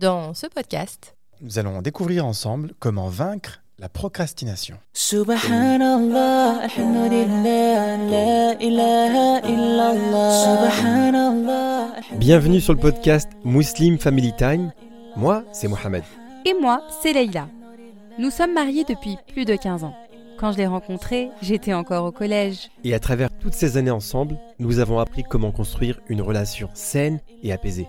Dans ce podcast, nous allons découvrir ensemble comment vaincre la procrastination. Subhanallah, alhamdulillah, la ilaha illallah. Subhanallah. Bienvenue sur le podcast Muslim Family Time. Moi, c'est Mohamed. et moi, c'est Leïla. Nous sommes mariés depuis plus de 15 ans. Quand je l'ai rencontré, j'étais encore au collège. Et à travers toutes ces années ensemble, nous avons appris comment construire une relation saine et apaisée.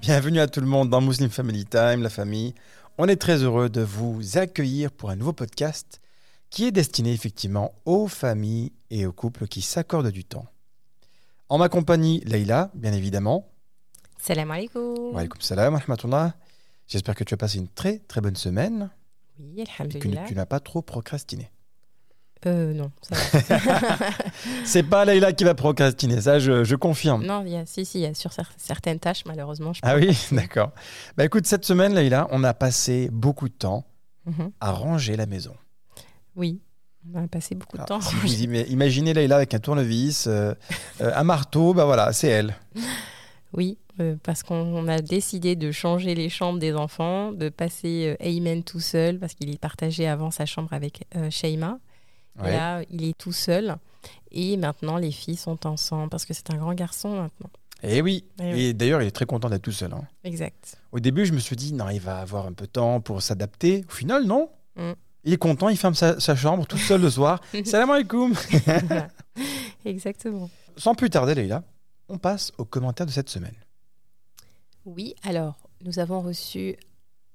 bienvenue à tout le monde dans Muslim Family Time, la famille. On est très heureux de vous accueillir pour un nouveau podcast qui est destiné effectivement aux familles et aux couples qui s'accordent du temps. En ma compagnie, Leïla, bien évidemment. Salam alaikum. Wa alaikum salam rahmatullah. J'espère que tu as passé une très très bonne semaine Oui, et que alhamdulillah. tu n'as pas trop procrastiné. Euh, non, ça va. C'est pas Leïla qui va procrastiner, ça je, je confirme. non, il y a, si, si, y a sur cer- certaines tâches, malheureusement. Je Ah oui, d'accord. Bah écoute, cette semaine, Leïla, on a passé beaucoup de temps Mhm. à ranger la maison. Oui, on a passé beaucoup de Alors, temps. si vous ima- imaginez Leïla avec un tournevis, euh, euh, un marteau, bah voilà, c'est elle. Oui, euh, parce qu'on on a décidé de changer les chambres des enfants, de passer euh, Ayman tout seul, parce qu'il est partagé avant sa chambre avec euh, Sheima. Et Ouais. là, il est tout seul. Et maintenant, les filles sont ensemble, parce que c'est un grand garçon maintenant. Et oui, Eh et oui. d'ailleurs, il est très content d'être tout seul. hein. Exact. Au début, je me suis dit, non, il va avoir un peu de temps pour s'adapter. Au final, non. Mm. Il est content, il ferme sa, sa chambre tout seul le soir. Salam alaikum. Exactement. Sans plus tarder, Leïla, on passe aux commentaires de cette semaine. Oui, alors, nous avons reçu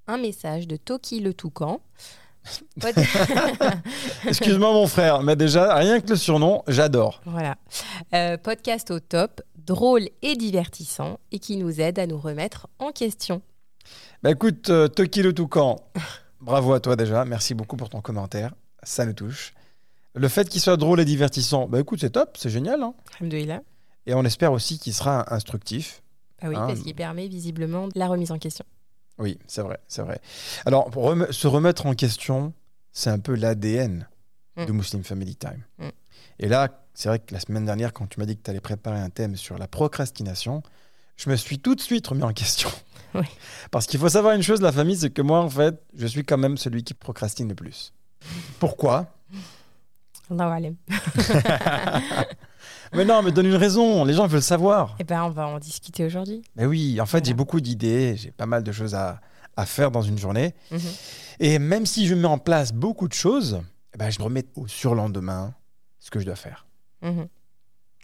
un message de Toki le Toucan. Excuse-moi, mon frère, mais déjà, rien que le surnom, j'adore. Voilà. Euh, podcast au top, drôle et divertissant, et qui nous aide à nous remettre en question. Bah écoute, euh, Toki le Toucan, bravo à toi déjà. Merci beaucoup pour ton commentaire. Ça nous touche. Le fait qu'il soit drôle et divertissant, bah écoute, c'est top, c'est génial. hein. Alhamdoulilah. Et on espère aussi qu'il sera instructif. Ah oui, Ah. parce qu'il permet visiblement la remise en question. Oui, c'est vrai, c'est vrai. Alors, pour rem- se remettre en question, c'est un peu l'ADN Mm. de Muslim Family Time. Mm. Et là, c'est vrai que la semaine dernière, quand tu m'as dit que tu allais préparer un thème sur la procrastination, je me suis tout de suite remis en question. Oui. Parce qu'il faut savoir une chose, la famille, c'est que moi, en fait, je suis quand même celui qui procrastine le plus. Pourquoi? Allahu alam. Mais non, mais donne une raison, les gens veulent savoir. Eh ben, on va en discuter aujourd'hui. Mais oui, en fait, Voilà. j'ai beaucoup d'idées, j'ai pas mal de choses à, à faire dans une journée. Mhm. Et même si je mets en place beaucoup de choses, eh ben, je me remets au surlendemain ce que je dois faire. Mhm.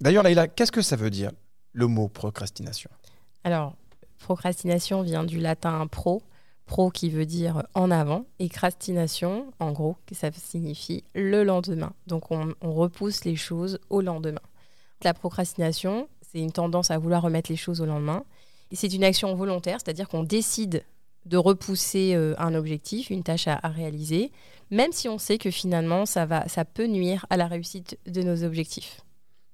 D'ailleurs, Laïla, qu'est-ce que ça veut dire le mot procrastination? Alors, procrastination vient du latin pro, pro qui veut dire en avant, et crastination, en gros, ça signifie le lendemain. Donc, on, on repousse les choses au lendemain. La procrastination, c'est une tendance à vouloir remettre les choses au lendemain. Et c'est une action volontaire, c'est-à-dire qu'on décide de repousser euh, un objectif, une tâche à, à réaliser, même si on sait que finalement, ça, va, ça peut nuire à la réussite de nos objectifs.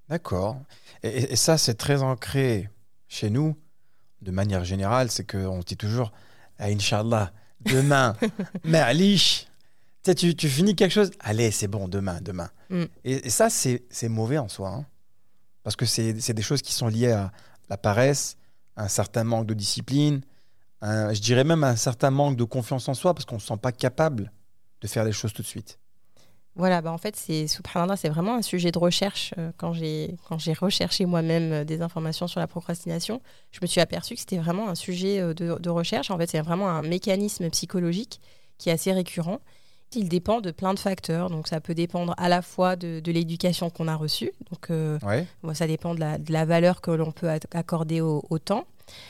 D'accord. Et, ça, c'est très ancré chez nous, de manière générale, c'est qu'on dit toujours, ah, Inch'Allah, demain, mais alish, tu, tu, finis quelque chose, allez, c'est bon, demain, demain. Mm. Et, et ça, c'est c'est mauvais en soi, hein. Parce que c'est des choses qui sont liées à la paresse, un certain manque de discipline, je dirais même un certain manque de confiance en soi, parce qu'on ne se sent pas capable de faire les choses tout de suite. Voilà, bah en fait, c'est c'est vraiment un sujet de recherche. Euh, Quand j'ai recherché moi-même euh, des informations sur la procrastination, je me suis aperçu que c'était vraiment un sujet euh, de recherche. En fait, c'est vraiment un mécanisme psychologique qui est assez récurrent. Il dépend de plein de facteurs. Donc, ça peut dépendre à la fois de, de l'éducation qu'on a reçue. Donc, euh, Ouais. Bon, ça dépend de la, de la valeur que l'on peut ac- accorder au, au temps.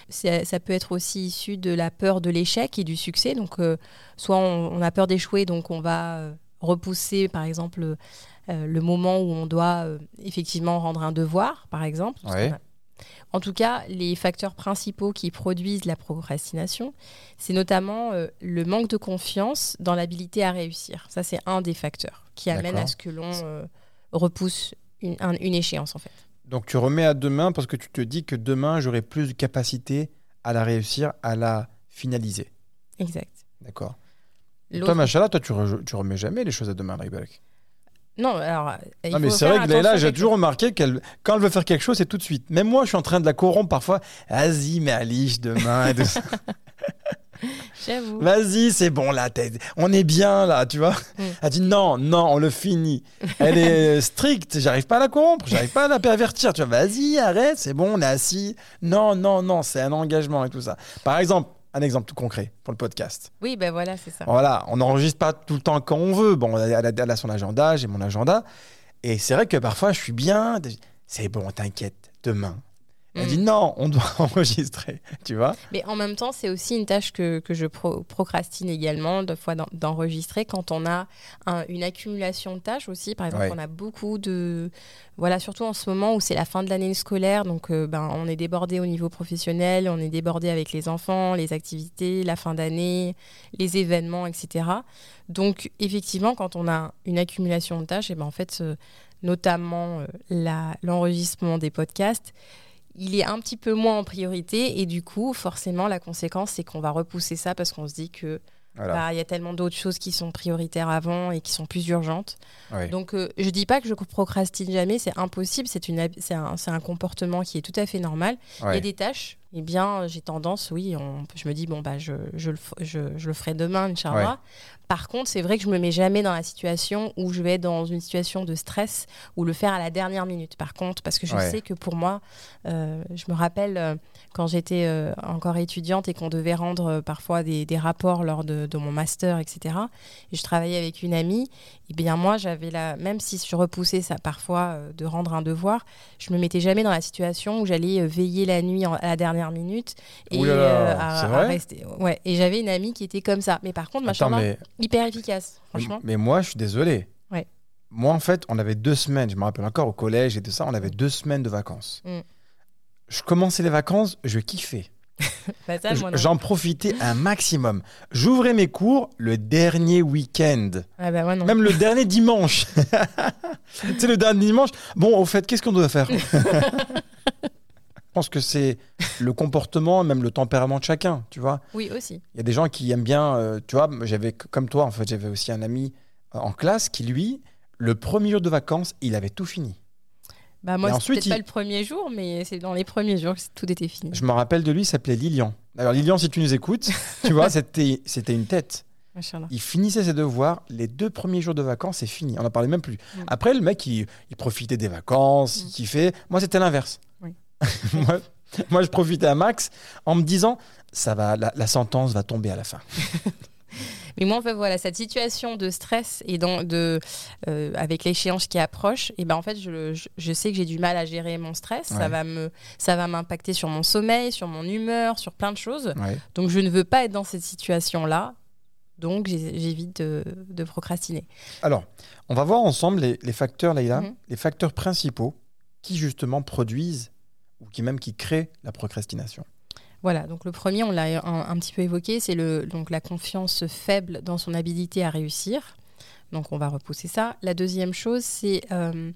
Ça peut être aussi issu de la peur de l'échec et du succès. Donc, euh, soit on, on a peur d'échouer, donc on va euh, repousser, par exemple, euh, le moment où on doit euh, effectivement rendre un devoir, par exemple. Parce Ouais. En tout cas, les facteurs principaux qui produisent la procrastination, c'est notamment euh, le manque de confiance dans l'habilité à réussir. Ça, c'est un des facteurs qui amène à ce que l'on euh, repousse une, un- une échéance, en fait. Donc tu remets à demain parce que tu te dis que demain, j'aurai plus de capacité à la réussir, à la finaliser. Exact. D'accord. Toi, Machala, toi, tu, re- tu remets jamais les choses à demain, Ribelek. Non, alors. euh, il Non, mais c'est vrai que attention j'ai toujours remarqué qu'elle, quand elle veut faire quelque chose, c'est tout de suite. Même moi, je suis en train de la corrompre parfois. Vas-y, mais Alice, demain. et tout ça. J'avoue. Vas-y, c'est bon, là, on est bien, là, tu vois. Mm. Elle dit non, non, on le finit. Elle est stricte, j'arrive pas à la corrompre, j'arrive pas à la pervertir. Tu vois, vas-y, arrête, c'est bon, on est assis. Non, non, non, c'est un engagement et tout ça. Par exemple, un exemple tout concret pour le podcast. Oui, ben voilà, c'est ça. Voilà, on n'enregistre pas tout le temps quand on veut. Bon, elle a, son agenda, j'ai mon agenda. Et c'est vrai que parfois, je suis bien. C'est bon, t'inquiète, demain. Elle Mm. dit non, on doit enregistrer, tu vois. Mais en même temps, c'est aussi une tâche que, que je pro- procrastine également, de fois d'en- d'enregistrer quand on a un- une accumulation de tâches aussi. Par exemple, Ouais. on a beaucoup de. Voilà, surtout en ce moment où c'est la fin de l'année scolaire, donc euh, ben, on est débordé au niveau professionnel, on est débordé avec les enfants, les activités, la fin d'année, les événements, etc. Donc, effectivement, quand on a une accumulation de tâches, et ben, en fait, euh, notamment euh, l'enregistrement des podcasts, il est un petit peu moins en priorité et du coup, forcément, la conséquence, c'est qu'on va repousser ça parce qu'on se dit que Voilà. bah, il y a tellement d'autres choses qui sont prioritaires avant et qui sont plus urgentes. Donc, euh, je dis pas que je procrastine jamais, c'est impossible, c'est un, comportement qui est tout à fait normal. Il y a des tâches, eh bien, j'ai tendance, oui, on- je me dis, bon, bah, je, je, le, je, je le ferai demain, Inch'Allah. Ouais. Par contre, c'est vrai que je me mets jamais dans la situation où je vais être dans une situation de stress ou le faire à la dernière minute. Par contre, parce que je Ouais. sais que pour moi, euh, je me rappelle euh, quand j'étais euh, encore étudiante et qu'on devait rendre parfois des, des rapports lors de, de mon master, etc. Et je travaillais avec une amie. Et bien moi, j'avais la, même si je repoussais ça parfois de rendre un devoir, je me mettais jamais dans la situation où j'allais veiller la nuit en- à la dernière minute et à, à rester. Ouais. Et j'avais une amie qui était comme ça. Mais par contre, Attends, machin, mais, hyper efficace, franchement. mais moi, je suis désolé. Ouais. Moi, en fait, on avait deux semaines, je me rappelle encore au collège et tout ça, on avait deux semaines de vacances. Mm. Je commençais les vacances, je kiffais. Bah. J'en profitais un maximum. J'ouvrais mes cours le dernier week-end. Ah bah. Même le dernier dimanche. tu sais, le dernier dimanche. Bon, au fait, qu'est-ce qu'on doit faire? pense que c'est le comportement, même le tempérament de chacun, tu vois. Oui, aussi. Il y a des gens qui aiment bien, euh, tu vois, j'avais, comme toi, en fait, j'avais aussi un ami euh, en classe qui, lui, le premier jour de vacances, il avait tout fini. Bah, moi, il- pas le premier jour, mais c'est dans les premiers jours que tout était fini. Je me rappelle de lui, il s'appelait Lilian. Alors, Lilian, si tu nous écoutes, tu vois, c'était, c'était une tête. Machallah. Il finissait ses devoirs, les deux premiers jours de vacances, c'est fini. On n'en parlait même plus. Mm. Après, le mec, il, il profitait des vacances, il Mm. kiffait. Moi, c'était l'inverse. Moi, moi, je profitais à max en me disant, ça va, la, la sentence va tomber à la fin. Mais moi, en fait, voilà, cette situation de stress et dans, de, euh, avec l'échéance qui approche, et ben en fait, je, je, je sais que j'ai du mal à gérer mon stress. Ouais. Ça va me, ça va m'impacter sur mon sommeil, sur mon humeur, sur plein de choses. Ouais. Donc, je ne veux pas être dans cette situation-là. Donc, j'évite de, de procrastiner. Alors, on va voir ensemble les, les facteurs, Leïla, Mhm. les facteurs principaux qui justement produisent ou qui même qui créent la procrastination. Voilà, donc le premier, on l'a un, un petit peu évoqué, c'est le, donc la confiance faible dans son habilité à réussir. Donc on va repousser ça. La deuxième chose, c'est euh, le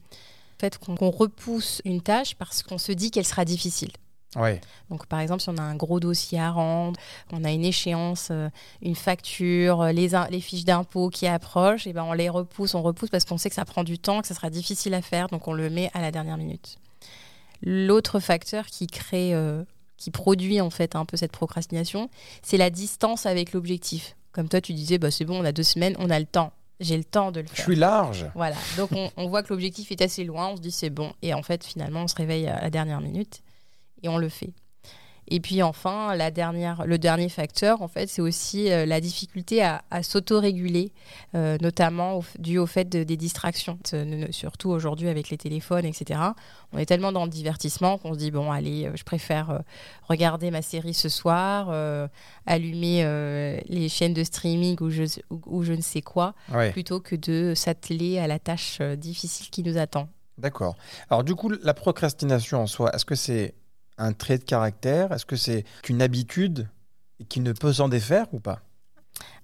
fait qu'on qu'on repousse une tâche parce qu'on se dit qu'elle sera difficile. Ouais. Donc par exemple, si on a un gros dossier à rendre, on a une échéance, euh, une facture, euh, les, in- les fiches d'impôts qui approchent, et ben on les repousse, on repousse parce qu'on sait que ça prend du temps, que ça sera difficile à faire, donc on le met à la dernière minute. L'autre facteur qui crée, euh, qui produit en fait un peu cette procrastination, c'est la distance avec l'objectif. Comme toi, tu disais, bah, c'est bon, on a deux semaines, on a le temps. J'ai le temps de le Je faire. suis large. Voilà, donc on, on voit que l'objectif est assez loin, on se dit c'est bon, et en fait finalement on se réveille à la dernière minute et on le fait. Et puis enfin, la dernière, le dernier facteur, en fait, c'est aussi euh, la difficulté à, à s'autoréguler, euh, notamment au, dû au fait de- des distractions, surtout aujourd'hui avec les téléphones, etc. On est tellement dans le divertissement qu'on se dit bon, allez, euh, je préfère regarder ma série ce soir, euh, allumer les chaînes de streaming ou je, ou- ou je ne sais quoi, Ouais. plutôt que de s'atteler à la tâche difficile qui nous attend. D'accord. Alors du coup, la procrastination en soi, est-ce que c'est un trait de caractère? Est-ce que c'est une habitude qui ne peut s'en défaire ou pas?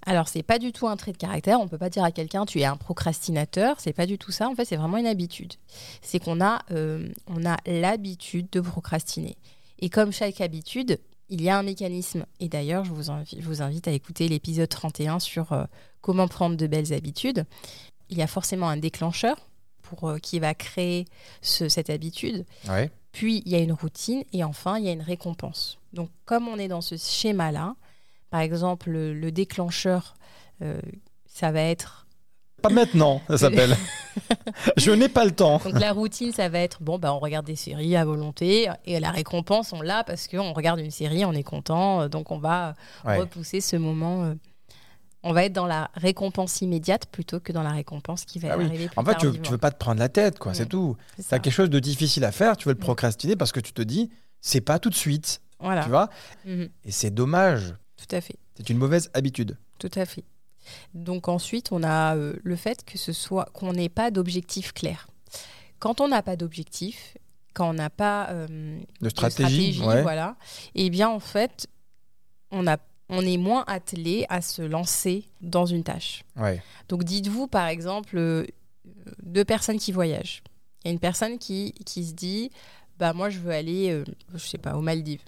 Alors, c'est pas du tout un trait de caractère. On peut pas dire à quelqu'un tu es un procrastinateur. C'est pas du tout ça. En fait, c'est vraiment une habitude. C'est qu'on a, euh, on a l'habitude de procrastiner. Et comme chaque habitude, il y a un mécanisme. Et d'ailleurs, je vous, invi- je vous invite à écouter l'épisode 31 sur euh, comment prendre de belles habitudes. Il y a forcément un déclencheur pour, euh, qui va créer ce- cette habitude. Ouais. Puis il y a une routine et enfin il y a une récompense. Donc comme on est dans ce schéma-là, par exemple le, le déclencheur, euh, ça va être Pas maintenant, ça s'appelle. Je n'ai pas le temps. donc la routine, ça va être bon bah on regarde des séries à volonté et la récompense on l'a parce qu'on regarde une série, on est content, donc on va Ouais. repousser ce moment. euh, on va être dans la récompense immédiate plutôt que dans la récompense qui va Ah oui. arriver plus En fait, tu, tu veux pas te prendre la tête, quoi, c'est Ouais. tout. C'est Tu as quelque chose de difficile à faire, tu veux le Mm. procrastiner parce que tu te dis, c'est pas tout de suite, Voilà. tu vois Mhm. Et c'est dommage. Tout à fait. C'est une mauvaise habitude. Tout à fait. Donc ensuite, on a euh, le fait que ce soit qu'on n'ait pas d'objectif clair. Quand on n'a pas d'objectif, quand on n'a pas euh, De de stratégie, ouais. voilà, eh bien en fait, on a on est moins attelé à se lancer dans une tâche. Ouais. Donc dites-vous par exemple euh, deux personnes qui voyagent. Il y a une personne qui, qui se dit bah moi je veux aller euh, je sais pas aux Maldives.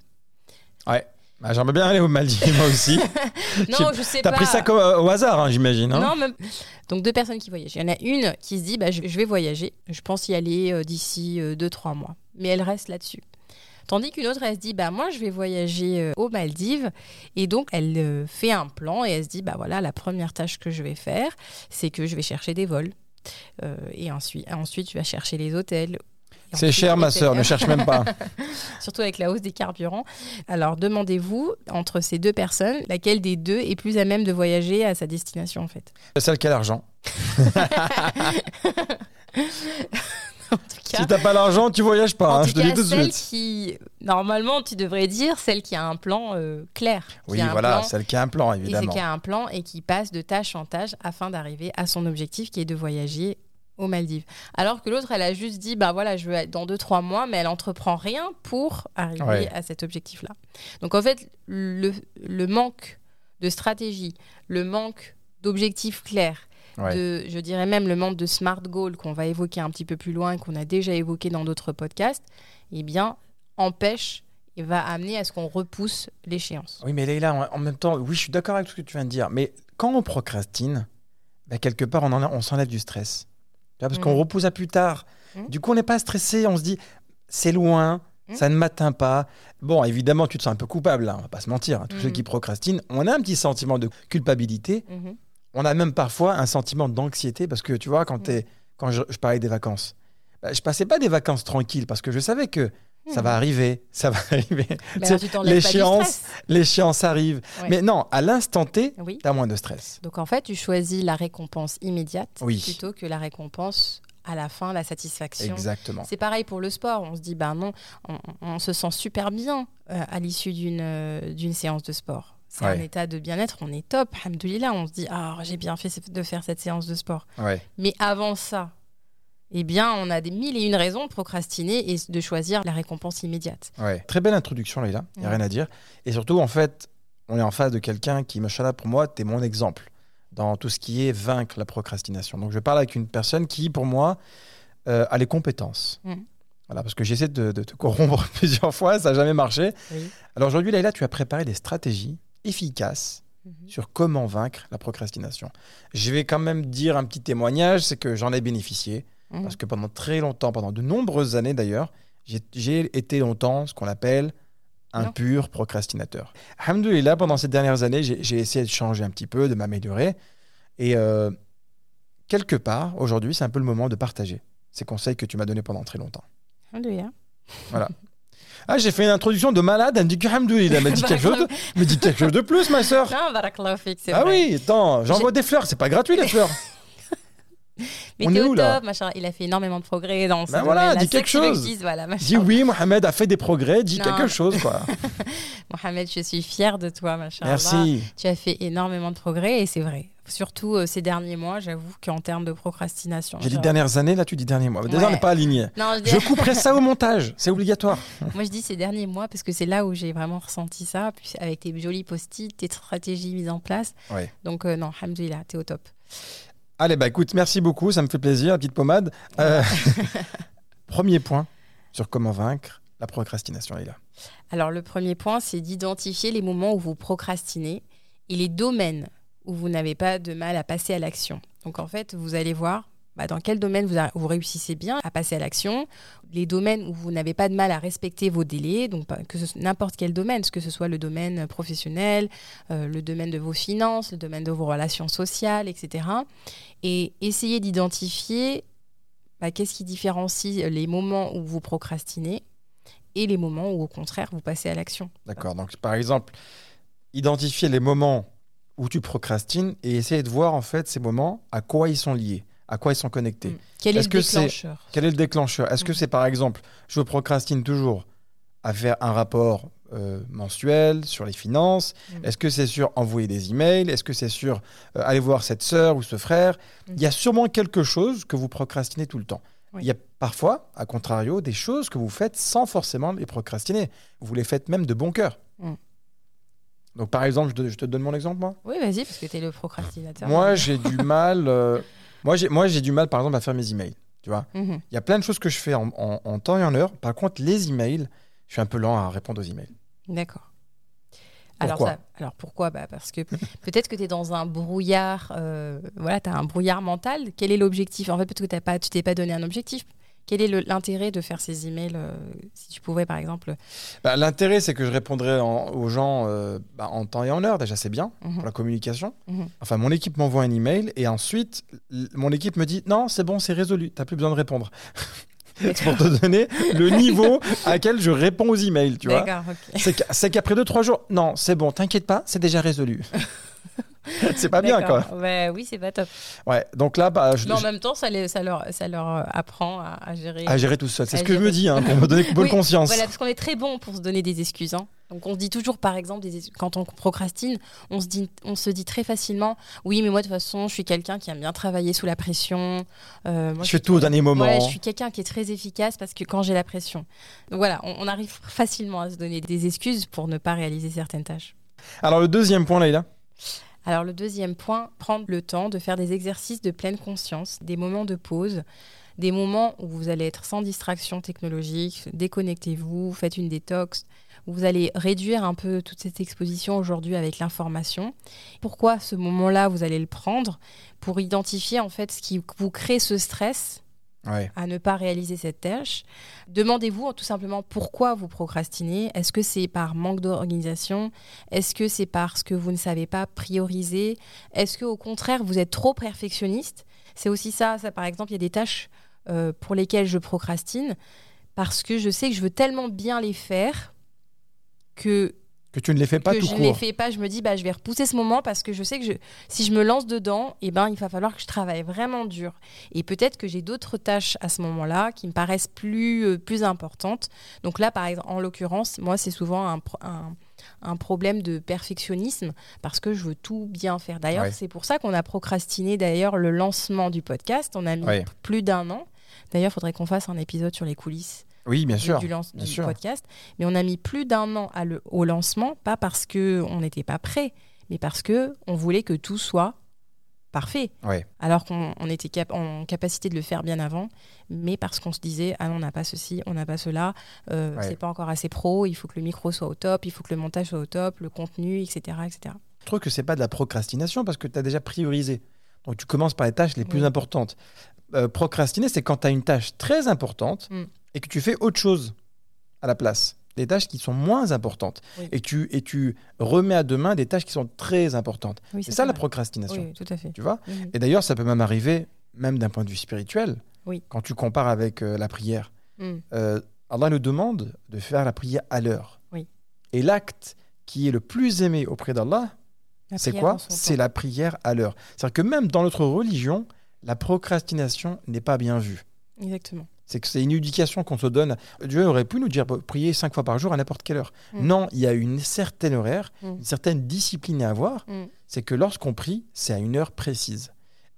Bah, J'aimerais bien aller aux Maldives, moi aussi. Non, je sais T'as pas. pris ça euh, au hasard, hein, j'imagine. hein Non, même... Donc deux personnes qui voyagent. Il y en a une qui se dit bah, je, je vais voyager, je pense y aller euh, d'ici 2-3 mois. Mais elle reste là-dessus. Tandis qu'une autre, elle se dit bah moi je vais voyager euh, aux Maldives et donc elle euh, fait un plan et elle se dit bah voilà la première tâche que je vais faire c'est que je vais chercher des vols Euh, et ensuite ensuite tu vas chercher les hôtels. C'est cher, ma sœur, ne cherche même pas. Surtout avec la hausse des carburants. Alors demandez-vous entre ces deux personnes laquelle des deux est plus à même de voyager à sa destination en fait? Celle qui a l'argent. En tout cas, Si t'as pas l'argent, tu voyages pas, En hein, tout je te le dis cas, tout de celle suite. qui, normalement, tu devrais dire celle qui a un plan euh, clair. Oui, voilà, plan, celle qui a un plan, et évidemment. qui a un plan et qui passe de tâche en tâche afin d'arriver à son objectif qui est de voyager aux Maldives. Alors que l'autre, elle a juste dit, bah voilà, je veux être dans deux, trois mois, mais elle entreprend rien pour arriver Ouais. à cet objectif-là. Donc en fait, le, le manque de stratégie, le manque d'objectifs clairs, Ouais. de, je dirais même le manque de smart goal qu'on va évoquer un petit peu plus loin qu'on a déjà évoqué dans d'autres podcasts, eh bien, empêche et va amener à ce qu'on repousse l'échéance. Oui, mais Leïla, en- même temps, oui, je suis d'accord avec ce que tu viens de dire. Mais quand on procrastine, bah, quelque part, on, en a- on s'enlève du stress. Parce qu'on Mhm. repousse à plus tard. Mhm. Du coup, on n'est pas stressé. On se dit, c'est loin, Mhm. ça ne m'atteint pas. Bon, évidemment, tu te sens un peu coupable, là, on va pas se mentir. hein. Tous ceux qui procrastinent, on a un petit sentiment de culpabilité. On a même parfois un sentiment d'anxiété parce que tu vois, quand, quand je, je parlais des vacances, bah, je passais pas des vacances tranquilles parce que je savais que ça va arriver, ça va arriver. L'échéance, l'échéance arrive. Ouais. Mais non, à l'instant T, Oui. tu as moins de stress. Donc en fait, tu choisis la récompense immédiate Oui. plutôt que la récompense à la fin, la satisfaction. Exactement. C'est pareil pour le sport. On se dit, ben non, on, on se sent super bien euh, à l'issue d'une euh, d'une séance de sport. C'est un état de bien-être, on est top, alhamdoulilah. On se dit, ah, j'ai bien fait de faire cette séance de sport. Ouais. Mais avant ça, eh bien, on a des mille et une raisons de procrastiner et de choisir la récompense immédiate. Ouais. Très belle introduction, Leïla. Il n'y a Ouais. rien à dire. Et surtout, en fait, on est en face de quelqu'un qui, machallah, pour moi, tu es mon exemple dans tout ce qui est vaincre la procrastination. Donc, je parle avec une personne qui, pour moi, euh, a les compétences. Mhm. Voilà, parce que j'essaie de, de te corrompre plusieurs fois, ça n'a jamais marché. Oui. Alors aujourd'hui, Leïla, tu as préparé des stratégies efficaces Mhm. sur comment vaincre la procrastination. Je vais quand même dire un petit témoignage, c'est que j'en ai bénéficié. Mhm. Parce que pendant très longtemps, pendant de nombreuses années d'ailleurs, j'ai- été longtemps ce qu'on appelle un Non. pur procrastinateur. Alhamdoulilah, pendant ces dernières années, j'ai essayé de changer un petit peu, de m'améliorer. Et euh, quelque part, aujourd'hui, c'est un peu le moment de partager ces conseils que tu m'as donnés pendant très longtemps. Alhamdoulilah. Ah, j'ai fait une introduction de malade, elle me dit que elle m'a dit, quelque chose de, me dit quelque chose de plus, ma soeur. Non, c'est Ah vrai. oui, attends, j'envoie des fleurs, c'est pas gratuit les fleurs. Mais On est où, là machin. Il a fait énormément de progrès dans ce Ben voilà, domaine-là. dis quelque chose. voilà. Dis oui, Mohamed a fait des progrès, dis Non. quelque chose, quoi. Mohamed, je suis fière de toi, machin. Merci. Tu as fait énormément de progrès et c'est vrai. Surtout euh, ces derniers mois, j'avoue qu'en termes de procrastination. J'ai dit dernières années, là tu dis derniers mois. Déjà, on n'est pas aligné. Non, je dis- Je couperai ça au montage, c'est obligatoire. Moi, je dis ces derniers mois parce que c'est là où j'ai vraiment ressenti ça, puis avec tes jolis post-it, tes stratégies mises en place. Ouais. Donc, euh, non, Hamdulillah, t'es au top. Allez, bah écoute, merci beaucoup, ça me fait plaisir, la petite pommade. Euh, Premier point sur comment vaincre la procrastination, Leïla. Alors, le premier point, c'est d'identifier les moments où vous procrastinez et les domaines où vous n'avez pas de mal à passer à l'action. Donc, en fait, vous allez voir bah, dans quel domaine vous, réussissez bien à passer à l'action, les domaines où vous n'avez pas de mal à respecter vos délais, donc pas- que n'importe quel domaine, que ce soit le domaine professionnel, euh, le domaine de vos finances, le domaine de vos relations sociales, etc. Et essayez d'identifier bah, qu'est-ce qui différencie les moments où vous procrastinez et les moments où, au contraire, vous passez à l'action. D'accord, donc par exemple, identifier les moments où tu procrastines et essayer de voir en fait ces moments à quoi ils sont liés, à quoi ils sont connectés. Mm. Quel est, le déclencheur? Quel est le déclencheur? Est-ce que Mhm. c'est par exemple, je procrastine toujours à faire un rapport euh, mensuel sur les finances? Mhm. Est-ce que c'est sur envoyer des emails? Est-ce que c'est sur euh, aller voir cette sœur ou ce frère? Il y a sûrement quelque chose que vous procrastinez tout le temps. Oui. Il y a parfois, à contrario, des choses que vous faites sans forcément les procrastiner. Vous les faites même de bon cœur. Mhm. Donc par exemple, je te, je te donne mon exemple moi. Oui, vas-y, parce que tu es le procrastinateur. Moi, j'ai du mal. euh, moi, j'ai du mal, par exemple, à faire mes emails. Tu vois Mhm. il y a plein de choses que je fais en, en- en temps et en heure. Par contre, les emails, je suis un peu lent à répondre aux emails. D'accord. Alors, ça- alors pourquoi? Bah Parce que peut-être que tu es dans un brouillard, euh, voilà, tu as un brouillard mental. Quel est l'objectif? En fait, peut-être que t'as pas, tu t'es pas donné un objectif. Quel est l'intérêt de faire ces emails euh, Si tu pouvais, par exemple? Bah, L'intérêt, c'est que je répondrai en- aux gens euh, bah, en temps et en heure. Déjà, c'est bien Mhm. pour la communication. Mhm. Enfin, mon équipe m'envoie un email et ensuite, mon équipe me dit non, c'est bon, c'est résolu. T'as plus besoin de répondre. C'est pour te donner le niveau à quel je réponds aux emails, tu vois. C'est qu'après deux, trois jours, non, c'est bon, t'inquiète pas, c'est déjà résolu. c'est pas bien, quoi. Ouais, oui, c'est pas top. Ouais, donc là, bah, je, Mais en je- même temps, ça, les- ça, leur, ça leur euh, apprend à, à gérer. à gérer tout seul. C'est ce que je me dis, hein, pour me donner bonne Oui, conscience. Voilà, parce qu'on est très bon pour se donner des excuses. hein. Donc on se dit toujours, par exemple, des quand on procrastine, on se, dit, on se dit très facilement, oui, mais moi de toute façon, je suis quelqu'un qui aime bien travailler sous la pression. Euh, moi, je fais tout au dernier moment. Ouais, je suis quelqu'un qui est très efficace parce que quand j'ai la pression. Donc voilà, on, on arrive facilement à se donner des excuses pour ne pas réaliser certaines tâches. Alors, le deuxième point, Leïla? Alors le deuxième point, prendre le temps de faire des exercices de pleine conscience, des moments de pause, des moments où vous allez être sans distraction technologique, déconnectez-vous, faites une détox, où vous allez réduire un peu toute cette exposition aujourd'hui avec l'information. Pourquoi ce moment-là, vous allez le prendre? Pour identifier en fait ce qui vous crée ce stress À ne pas réaliser cette tâche. Demandez-vous tout simplement pourquoi vous procrastinez? Est-ce que c'est par manque d'organisation? Est-ce que c'est parce que vous ne savez pas prioriser? Est-ce que au contraire vous êtes trop perfectionniste? C'est aussi ça, ça. Par exemple, il y a des tâches euh, pour lesquelles je procrastine parce que je sais que je veux tellement bien les faire que Que tu ne les fais pas que tout je ne les fais pas, je me dis bah je vais repousser ce moment parce que je sais que je, si je me lance dedans, et ben il va falloir que je travaille vraiment dur. Et peut-être que j'ai d'autres tâches à ce moment-là qui me paraissent plus euh, plus importantes. Donc là par exemple en l'occurrence, moi c'est souvent un, un un problème de perfectionnisme parce que je veux tout bien faire. D'ailleurs, Ouais. c'est pour ça qu'on a procrastiné d'ailleurs le lancement du podcast. On a mis Ouais. plus d'un an. D'ailleurs, il faudrait qu'on fasse un épisode sur les coulisses Oui, bien sûr. du, lance- bien du sûr. podcast. Mais on a mis plus d'un an à le- au lancement, pas parce que on n'était pas prêt, mais parce que on voulait que tout soit parfait. Ouais. Alors qu'on on était cap- en capacité de le faire bien avant, mais parce qu'on se disait ah non, on n'a pas ceci, on n'a pas cela, euh, Ouais. c'est pas encore assez pro, il faut que le micro soit au top, il faut que le montage soit au top, le contenu, etc., etc. Je trouve que c'est pas de la procrastination parce que tu as déjà priorisé. Donc tu commences par les tâches les plus importantes. Euh, procrastiner, c'est quand tu as une tâche très importante Mm. Et que tu fais autre chose à la place. Des tâches qui sont moins importantes. Oui. Et, tu, et tu remets à demain des tâches qui sont très importantes. Oui, C'est ça la procrastination. Oui, tout à fait. Tu vois? Et d'ailleurs, ça peut même arriver, même d'un point de vue spirituel, Oui. quand tu compares avec euh, la prière. Mm. Euh, Allah nous demande de faire la prière à l'heure. Oui. Et l'acte qui est le plus aimé auprès d'Allah, La c'est quoi? C'est la prière à l'heure. C'est-à-dire que même dans notre religion, la procrastination n'est pas bien vue. Exactement. C'est que c'est une éducation qu'on se donne. Dieu aurait pu nous dire bah, prier cinq fois par jour à n'importe quelle heure. Mm. Non, il y a une certaine horaire, Mm. une certaine discipline à avoir. Mm. C'est que lorsqu'on prie, c'est à une heure précise.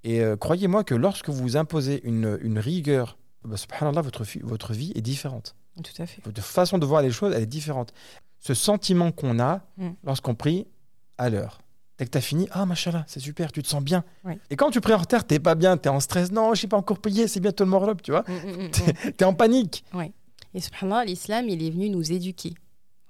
Et euh, croyez-moi que lorsque vous imposez une, une rigueur, bah, subhanallah, votre, votre vie est différente. Tout à fait. Votre façon de voir les choses, elle est différente. Ce sentiment qu'on a lorsqu'on prie à l'heure. Dès que tu as fini, ah machallah, c'est super, tu te sens bien. Et quand tu pries en retard, t'es pas bien, tu es en stress. Non, je n'ai pas encore prié, c'est bientôt le morlob, tu vois. Mm, mm, mm, mm. Tu es en panique. Et subhanallah, l'islam, il est venu nous éduquer.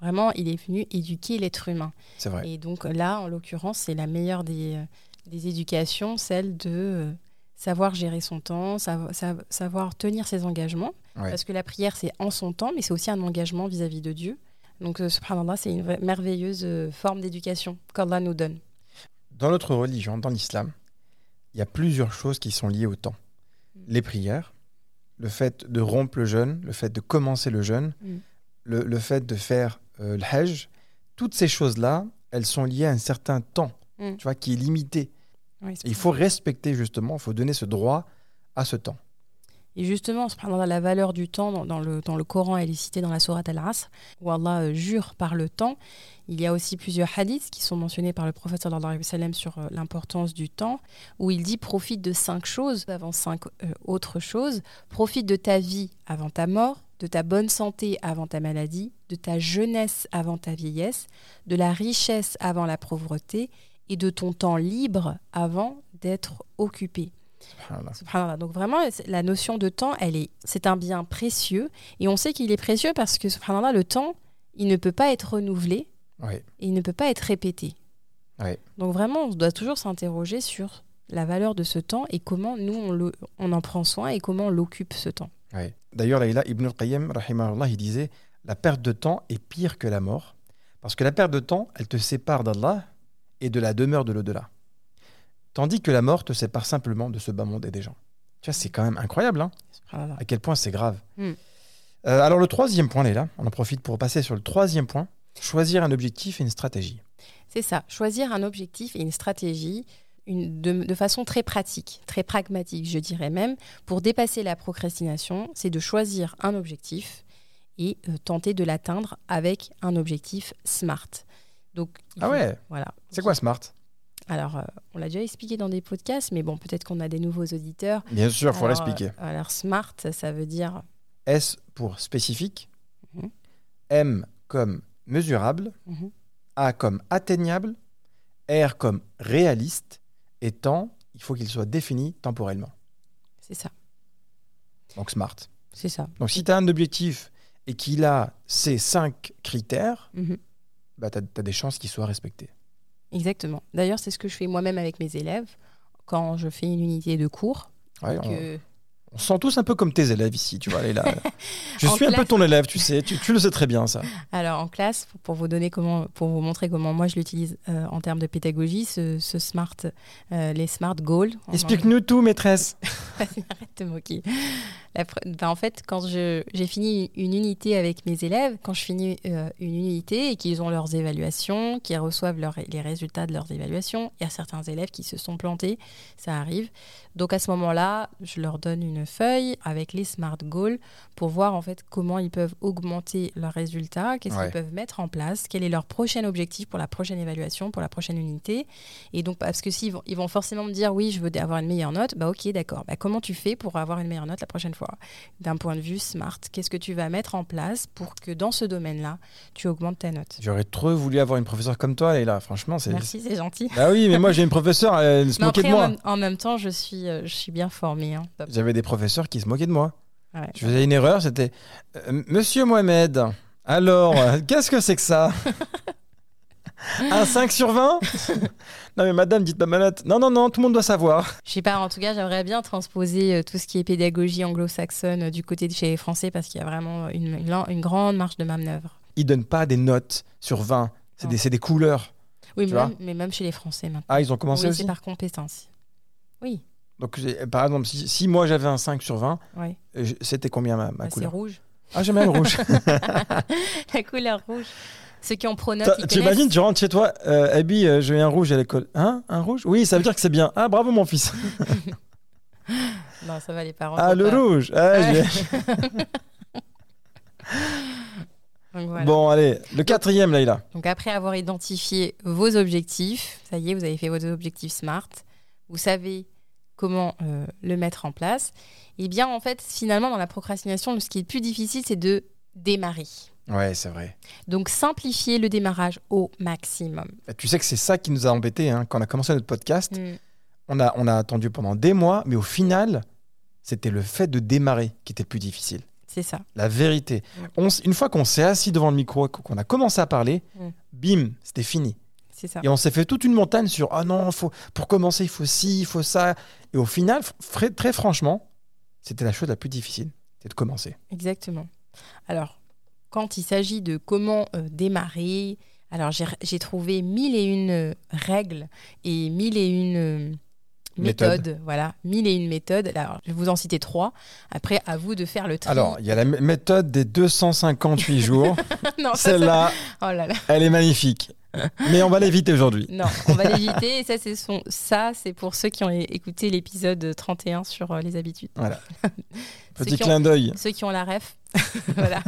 Vraiment, il est venu éduquer l'être humain. C'est vrai. Et donc là, en l'occurrence, c'est la meilleure des, euh, des éducations, celle de euh, savoir gérer son temps, savo- sav- savoir tenir ses engagements. Ouais. Parce que la prière, c'est en son temps, mais c'est aussi un engagement vis-à-vis de Dieu. Donc, euh, subhanallah, c'est une merveilleuse forme d'éducation qu'Allah nous donne. Dans notre religion, dans l'islam, il y a plusieurs choses qui sont liées au temps. Mm. Les prières, le fait de rompre le jeûne, le fait de commencer le jeûne, Mm. le, le fait de faire euh, le hajj, toutes ces choses-là, elles sont liées à un certain temps, Mm. tu vois, qui est limité. Oui, il faut respecter justement, il faut donner ce droit à ce temps. Et justement, subhanallah, la valeur du temps dans, le, Coran, elle est citée dans la sourate Al-Asr, où Allah euh, jure par le temps. Il y a aussi plusieurs hadiths qui sont mentionnés par le prophète sallallahu sur euh, l'importance du temps, où il dit profite de cinq choses avant cinq euh, autres choses. Profite de ta vie avant ta mort, de ta bonne santé avant ta maladie, de ta jeunesse avant ta vieillesse, de la richesse avant la pauvreté et de ton temps libre avant d'être occupé. Subhanallah. Subhanallah. Donc vraiment, la notion de temps, elle est, c'est un bien précieux. Et on sait qu'il est précieux parce que, subhanallah, le temps, il ne peut pas être renouvelé Oui. et il ne peut pas être répété. Donc vraiment, on doit toujours s'interroger sur la valeur de ce temps et comment nous, on, le- on en prend soin et comment on l'occupe ce temps. D'ailleurs, Laïla Ibn al-Qayyim, il disait La perte de temps est pire que la mort, parce que la perte de temps, elle te sépare d'Allah et de la demeure de l'au-delà. Tandis que la mort te sépare simplement de ce bas monde et des gens. Tu vois, c'est quand même incroyable, hein Subhanallah. à quel point c'est grave. Mm. Euh, alors, le troisième point, Laïla, on en profite pour passer sur le troisième point choisir un objectif et une stratégie. C'est ça, choisir un objectif et une stratégie une- de, de façon très pratique, très pragmatique, je dirais même. Pour dépasser la procrastination, c'est de choisir un objectif et euh, tenter de l'atteindre avec un objectif SMART. Donc, Ah faut- ouais Voilà. C'est quoi Smart? Alors, euh, on l'a déjà expliqué dans des podcasts, mais bon, peut-être qu'on a des nouveaux auditeurs. Bien sûr, il faut l'expliquer. euh, alors, SMART, ça veut dire S pour spécifique, Mhm. M comme mesurable, Mhm. A comme atteignable, R comme réaliste, et temps, il faut qu'il soit défini temporellement. c'est ça, Donc smart. c'est ça. Donc si tu as un objectif et qu'il a ces cinq critères, Mhm. bah, tu as, des chances qu'il soit respecté. Exactement. D'ailleurs, c'est ce que je fais moi-même avec mes élèves quand je fais une unité de cours. Ouais, Donc, on, euh, on se sent tous un peu comme tes élèves ici, tu vois. Léla. Je suis un peu ton élève, tu sais, tu, tu le sais très bien ça. Alors en classe, pour, pour vous donner comment, pour vous montrer comment moi je l'utilise euh, en termes de pédagogie, ce, ce smart, euh, les smart goals. en Explique-nous tout, maîtresse. Arrête de moquer. Ben, en fait, quand je- j'ai fini une unité avec mes élèves, quand je finis euh, une unité et qu'ils ont leurs évaluations, qu'ils reçoivent les résultats de leurs évaluations, il y a certains élèves qui se sont plantés, ça arrive. Donc à ce moment-là, je leur donne une feuille avec les smart goals pour voir en fait comment ils peuvent augmenter leurs résultats, qu'est-ce Ouais. qu'ils peuvent mettre en place, quel est leur prochain objectif pour la prochaine évaluation, pour la prochaine unité. Et donc parce que s'ils vont, ils vont forcément me dire oui, je veux avoir une meilleure note, bah ok, d'accord. Bah, comment tu fais pour avoir une meilleure note la prochaine fois D'un point de vue smart, qu'est-ce que tu vas mettre en place pour que dans ce domaine-là, tu augmentes ta note J'aurais trop voulu avoir une professeure comme toi, Léla. Franchement, c'est. Merci, c'est gentil. Bah oui, mais moi j'ai une professeure, elle se moquait de moi. en même temps, je suis, euh, je suis bien formée. hein. J'avais des professeurs qui se moquaient de moi. Ouais. Je faisais une erreur, c'était euh, Monsieur Mohamed, alors, qu'est-ce que c'est que ça? Un 5 sur 20 Non mais madame, dites pas ma note. Non, non, non, tout le monde doit savoir. Je sais pas, en tout cas, j'aimerais bien transposer euh, tout ce qui est pédagogie anglo-saxonne euh, du côté de chez les Français parce qu'il y a vraiment une, une- une grande marge de manœuvre. Ils donnent pas des notes sur 20, c'est des, couleurs. Oui, mais même, mais même chez les Français maintenant. Ah, ils ont commencé oui, aussi c'est par compétence. Oui, Donc par exemple, si, si moi j'avais un 5 sur 20, oui. euh, je- c'était combien ma, ma Ah, c'est couleur? rouge. Ah, j'aime bien le rouge. La couleur rouge. Ceux qui ont pronote, T'imagines, tu rentres chez toi, euh, Abby, euh, j'ai eu un rouge à l'école. Hein Un rouge? Oui, ça veut dire que c'est bien. Ah, bravo mon fils. Non, ça va, les parents. Ah, le pas- rouge Ah, Ouais. j'ai- Donc, voilà. Bon, allez, le quatrième, Leïla. Donc après avoir identifié vos objectifs, ça y est, vous avez fait vos objectifs SMART, vous savez comment euh, le mettre en place. Et bien en fait, finalement, dans la procrastination, ce qui est le plus difficile, c'est de démarrer. Ouais, c'est vrai. Donc simplifier le démarrage au maximum. Tu sais que c'est ça qui nous a embêtés hein. quand on a commencé notre podcast. Mm. On a, on a attendu pendant des mois, mais au final, c'était le fait de démarrer qui était le plus difficile. C'est ça. La vérité. Mm. On une fois qu'on s'est assis devant le micro qu'on a commencé à parler, Mm. bim, c'était fini. C'est ça. Et on s'est fait toute une montagne sur ah non, faut, pour commencer, il faut ci, il faut ça. Et au final, très franchement, c'était la chose la plus difficile, c'est de commencer. Exactement. Alors, quand il s'agit de comment euh, démarrer, alors j'ai trouvé mille et une euh, règles et mille et une euh, Méthodes. Voilà, mille et une méthodes. Alors, je vais vous en citer trois. Après, à vous de faire le tri. Alors, il y a la méthode des 258 jours. Celle-là, ça- oh là là. elle est magnifique. Mais on va l'éviter aujourd'hui. Non, on va l'éviter. Et ça, c'est son... ça, c'est pour ceux qui ont écouté l'épisode 31 sur les habitudes. Voilà. Petit clin d'œil. ceux qui ont la ref. voilà.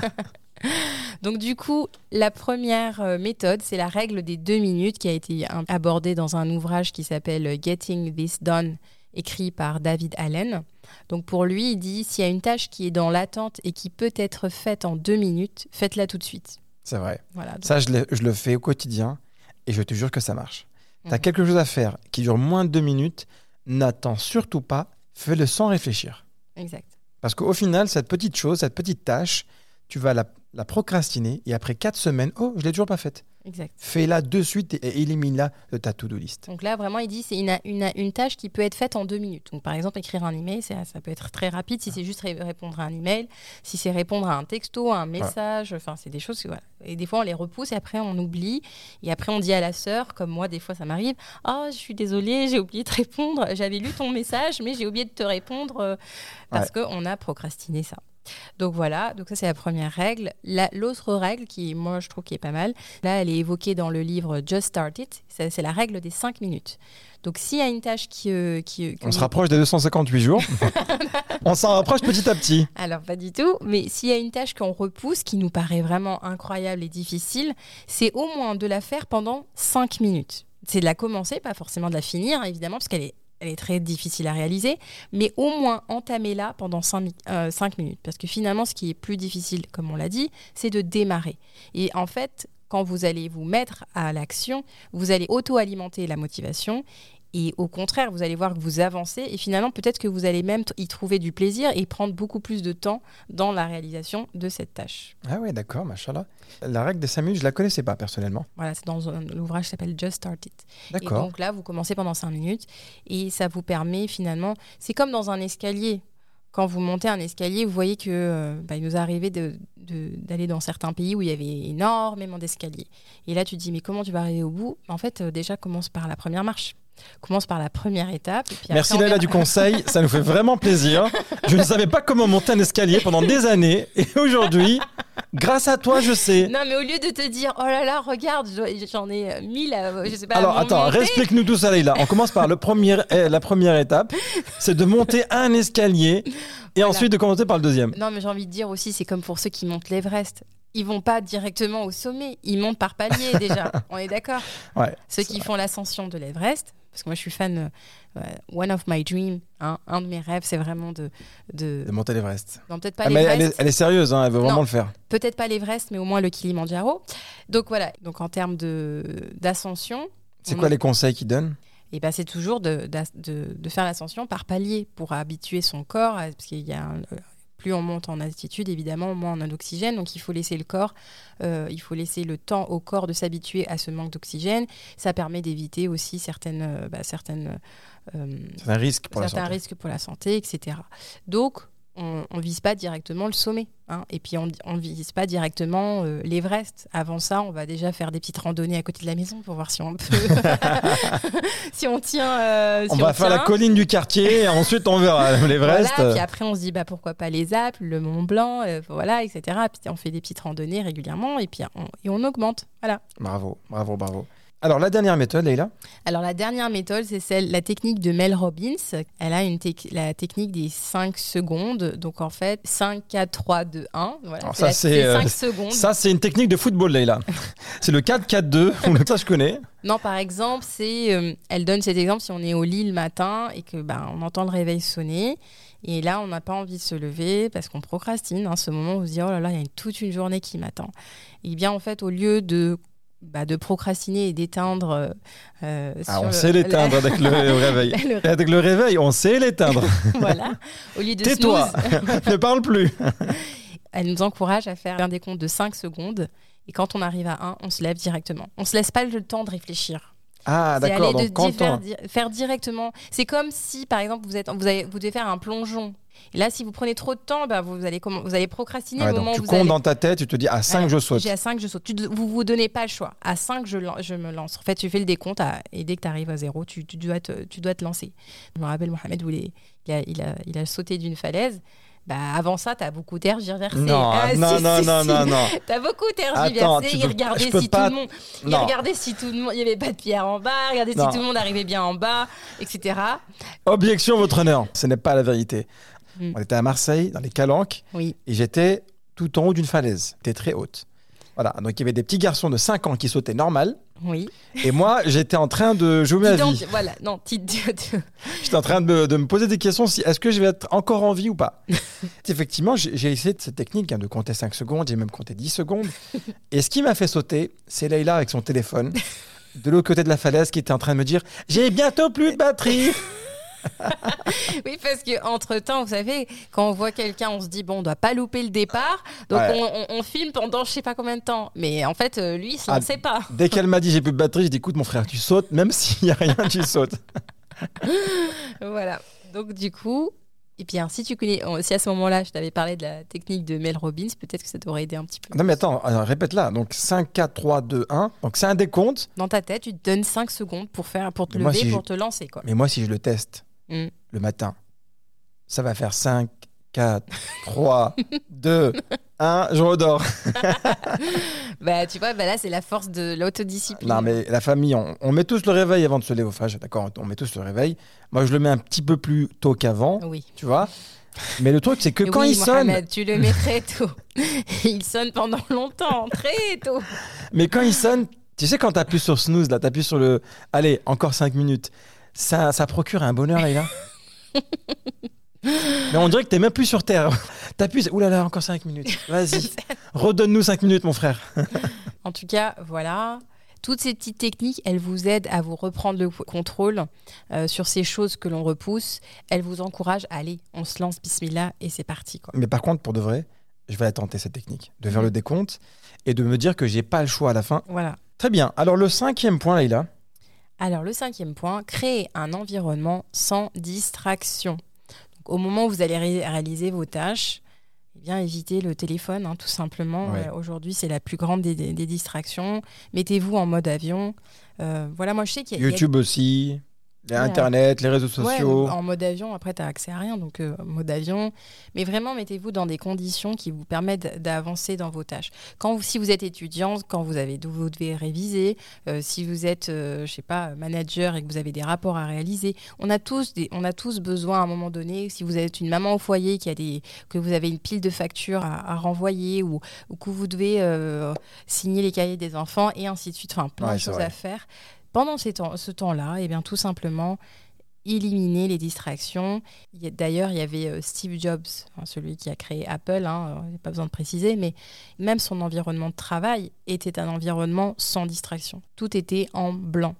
Donc du coup, la première euh, méthode, c'est la règle des deux minutes qui a été abordée dans un ouvrage qui s'appelle euh, Getting This Done, écrit par David Allen. Donc pour lui, il dit, s'il y a une tâche qui est dans l'attente et qui peut être faite en deux minutes, faites-la tout de suite. C'est vrai. Voilà. Donc, Ça, je, le fais au quotidien et je te jure que ça marche. Tu as Mhm. quelque chose à faire qui dure moins de deux minutes, n'attends surtout pas, fais-le sans réfléchir. exact. Parce qu'au final, cette petite chose, cette petite tâche, tu vas la, la procrastiner et après quatre semaines, oh, je l'ai toujours pas faite. Exact. Fais-la de suite et, et élimine-la de ta to-do list. Donc là, vraiment, il dit c'est une, une, une tâche qui peut être faite en deux minutes. Donc par exemple, écrire un email, c'est- ça peut être très rapide si c'est juste ré- répondre à un email, si c'est répondre à un texto, à un message, enfin c'est des choses. Voilà. Et des fois, on les repousse et après on oublie. Et après, on dit à la sœur, comme moi, des fois, ça m'arrive Oh, je suis désolée, j'ai oublié de répondre. J'avais lu ton message, mais j'ai oublié de te répondre euh, parce qu'on a procrastiné ça. Donc voilà, donc ça c'est la première règle. La- L'autre règle qui, moi, je trouve qui est pas mal, là, elle est évoquée dans le livre Just Start It. C'est la règle des 5 minutes. Donc s'il y a une tâche qui... euh, qui que On se rapproche des 258 jours. on s'en rapproche petit à petit. Alors pas du tout, mais s'il y a une tâche qu'on repousse, qui nous paraît vraiment incroyable et difficile, c'est au moins de la faire pendant 5 minutes. C'est de la commencer, pas forcément de la finir, évidemment, parce qu'elle est, elle est très difficile à réaliser, mais au moins entamer-la pendant 5, minutes. Parce que finalement, ce qui est plus difficile, comme on l'a dit, c'est de démarrer. Et en fait, quand vous allez vous mettre à l'action, vous allez auto-alimenter la motivation et au contraire, vous allez voir que vous avancez et finalement, peut-être que vous allez même y trouver du plaisir et prendre beaucoup plus de temps dans la réalisation de cette tâche. Ah ouais, d'accord, machallah. La règle des 5 minutes, je la connaissais pas personnellement. Voilà, c'est dans un ouvrage qui s'appelle Just Start It. Et D'accord. donc là, vous commencez pendant 5 minutes et ça vous permet finalement, c'est comme dans un escalier. Quand vous montez un escalier, vous voyez que euh, bah, il nous est arrivé de- de- d'aller dans certains pays où il y avait énormément d'escaliers. Et là, tu te dis, mais comment tu vas arriver au bout? En fait, euh, déjà, commence par la première marche. Commence par la première étape. Et puis après, Merci verra. du conseil, ça nous fait vraiment plaisir. Je ne savais pas comment monter un escalier pendant des années et aujourd'hui, grâce à toi, je sais. Non, mais au lieu de te dire, oh là là, regarde, je- j'en ai euh, mille, à- je sais pas. Alors attends, explique-nous tout ça Laila. On commence par le premier, eh, la première étape, c'est de monter un escalier et Voilà. ensuite de commencer par le deuxième. Non, mais j'ai envie de dire aussi, c'est comme pour ceux qui montent l'Everest. Ils vont pas directement au sommet, ils montent par palier déjà. On est d'accord Ouais. Ceux qui font l'ascension de l'Everest, parce que moi je suis fan, euh, one of my dreams, hein, un de mes rêves, c'est vraiment de. de... De monter l'Everest. Non, peut-être pas Ah, mais elle, l'Everest. est, elle est sérieuse, hein, elle veut vraiment Non. le faire. peut-être pas l'Everest, mais au moins le Kilimandjaro. Donc voilà, donc en termes de d'ascension, C'est quoi les conseils qu'il donne et ben c'est toujours de, de, de faire l'ascension par palier pour habituer son corps, à- parce qu'il y a un- plus on monte en altitude, évidemment, moins on a d'oxygène, donc il faut laisser le corps, euh, il faut laisser le temps au corps de s'habituer à ce manque d'oxygène. Ça permet d'éviter aussi certaines, euh, bah, certaines, euh, C'est un risque pour la certains santé. risques pour la santé, etc. Donc, on ne vise pas directement le sommet. hein. Et puis, on ne vise pas directement euh, l'Everest. Avant ça, on va déjà faire des petites randonnées à côté de la maison pour voir si on peut. si on tient. euh, On si va faire la colline du quartier et ensuite on verra l'Everest. Voilà, puis après, on se dit bah, pourquoi pas les Alpes, le Mont Blanc, euh, voilà, etc. Puis on fait des petites randonnées régulièrement et puis on, et on augmente. Voilà. Bravo, bravo, bravo. Alors, la dernière méthode, Leïla Alors la dernière méthode, c'est celle, la technique de Mel Robbins. Elle a une tec- la technique des 5 secondes. Donc en fait, 5, 4, 3, 2, 1. Voilà, ça, c'est, euh, 5 secondes. Ça, c'est une technique de football, Leïla. c'est le 4-4-2. ça, je connais. Non, par exemple, c'est, euh, elle donne cet exemple si on est au lit le matin et que bah, on entend le réveil sonner. Et là, on n'a pas envie de se lever parce qu'on procrastine. hein, ce moment où on se dit, oh là là, il y a une- toute une journée qui m'attend. Et bien, en fait, au lieu de, bah, de procrastiner et d'éteindre. euh, euh, Ah, on sait l'éteindre avec le réveil. le- Avec le réveil, on sait l'éteindre. voilà. Au lieu de Tais-toi, ne parle plus. elle nous encourage à faire un décompte de 5 secondes. Et quand on arrive à 1, on se lève directement. On se laisse pas le temps de réfléchir. Ah, d'accord. Donc, quand faire, on... di- faire directement. C'est comme si, par exemple, vous, êtes, vous, avez, vous devez faire un plongeon. Et là, si vous prenez trop de temps, bah, vous, allez, vous allez procrastiner Ouais, moment tu où vous comptes dans ta tête, tu te dis, à 5, Alors, je saute. J'ai à 5, je saute. Tu, vous vous donnez pas le choix. À 5, je, je me lance. En fait, tu fais le décompte à- et dès que tu arrives à 0, tu, tu dois te, tu dois te lancer. Je me rappelle, Mohamed, où il, est- il, a, il, a, il a sauté d'une falaise. Bah, avant ça, tu as beaucoup tergiversé. Non, Ah, non, si, non, si, non, si. non, non. T'as beaucoup tergiversé. Il regardait si pas- tout le monde. Il regardait si tout le monde. Il n'y avait pas de pierre en bas. Regardez si tout le monde arrivait bien en bas, etc. Objection, votre honneur. Ce n'est pas la vérité. Hmm. On était à Marseille, dans les Calanques, Oui. et j'étais tout en haut d'une falaise. C'était très haute. Voilà, donc il y avait des petits garçons de 5 ans qui sautaient normal, Oui. et moi, j'étais en train de jouer ma vie. Voilà. Non, J'étais en train de me, de me poser des questions si est-ce que je vais être encore en vie ou pas? Effectivement, j'ai essayé de cette technique hein, de compter 5 secondes, j'ai même compté 10 secondes. Et ce qui m'a fait sauter, c'est Leïla avec son téléphone de l'autre côté de la falaise qui était en train de me dire J'ai bientôt plus de batterie. Oui, parce que entre temps, vous savez, quand on voit quelqu'un, on se dit bon, on doit pas louper le départ, donc Ouais. on, on- on filme pendant je sais pas combien de temps. Mais en fait, euh, lui, il s'en Ah, sait pas. Dès qu'elle m'a dit J'ai plus de batterie, je dis Écoute, mon frère, tu sautes, même s'il n'y a rien, tu sautes. Voilà. Donc du coup. Et bien, si tu connais, si à ce moment-là, je t'avais parlé de la technique de Mel Robbins, peut-être que ça t'aurait aidé un petit peu. Non, mais attends, répète-la. Donc 5, 4, 3, 2, 1. Donc c'est un décompte. Dans ta tête, tu te donnes 5 secondes pour faire, pour te Mais lever, si pour je- te lancer, quoi. Mais moi, si je le teste Mm. le matin, ça va faire 5, 4, 3, 2, 1. Je redors. Bah, tu vois, bah là, c'est la force de l'autodiscipline. Non, mais la famille, on, on met tous le réveil avant de se lever. Enfin, je- d'accord, on met tous le réveil. Moi, je le mets un petit peu plus tôt qu'avant, Oui. tu vois. Mais le truc, c'est que quand oui, il sonne, tu le mets très tôt. il sonne pendant longtemps, très tôt. mais quand il sonne, tu sais, quand t'appuies sur snooze, là, t'appuies sur le. Allez, encore 5 minutes. Ça, ça procure un bonheur, là. Mais on dirait que t'es même plus sur Terre. T'appuies, oulala, encore 5 minutes. Vas-y, redonne-nous 5 minutes, mon frère. En tout cas, voilà. Toutes ces petites techniques, elles vous aident à vous reprendre le contrôle euh, sur ces choses que l'on repousse. Elles vous encouragent, allez, on se lance, bismillah, et c'est parti. Quoi. Mais par contre, pour de vrai, je vais la tenter, cette technique, de faire Mhm. le décompte et de me dire que j'ai pas le choix à la fin. Voilà. Très bien. Alors, le cinquième point, Leïla. Alors, le cinquième point, créer un environnement sans distraction. Donc, au moment où vous allez ré- réaliser vos tâches, eh bien, évitez le téléphone, hein, tout simplement. Ouais. Euh, Aujourd'hui, c'est la plus grande des, des- des distractions. Mettez-vous en mode avion. Euh, voilà, moi, je sais qu'il y a- il y a Ouais. Internet, les réseaux Ouais, sociaux. en mode avion, après, tu as accès à rien, donc euh, mode avion. Mais vraiment, mettez-vous dans des conditions qui vous permettent d'avancer dans vos tâches. Quand vous, si vous êtes étudiant, quand vous, avez, vous devez réviser, euh, si vous êtes, euh, je sais pas, manager et que vous avez des rapports à réaliser, on a tous, des, on a tous besoin à un moment donné, si vous êtes une maman au foyer, qui a des, que vous avez une pile de factures à, à renvoyer ou, ou que vous devez euh, signer les cahiers des enfants et ainsi de suite, enfin plein Ouais, de choses vrai. à faire. Pendant ces temps, ce temps-là, et bien tout simplement, éliminer les distractions. D'ailleurs, il y avait euh, Steve Jobs, hein, celui qui a créé Apple, hein, il n'y a pas besoin de préciser, mais même son environnement de travail était un environnement sans distraction. Tout était en blanc.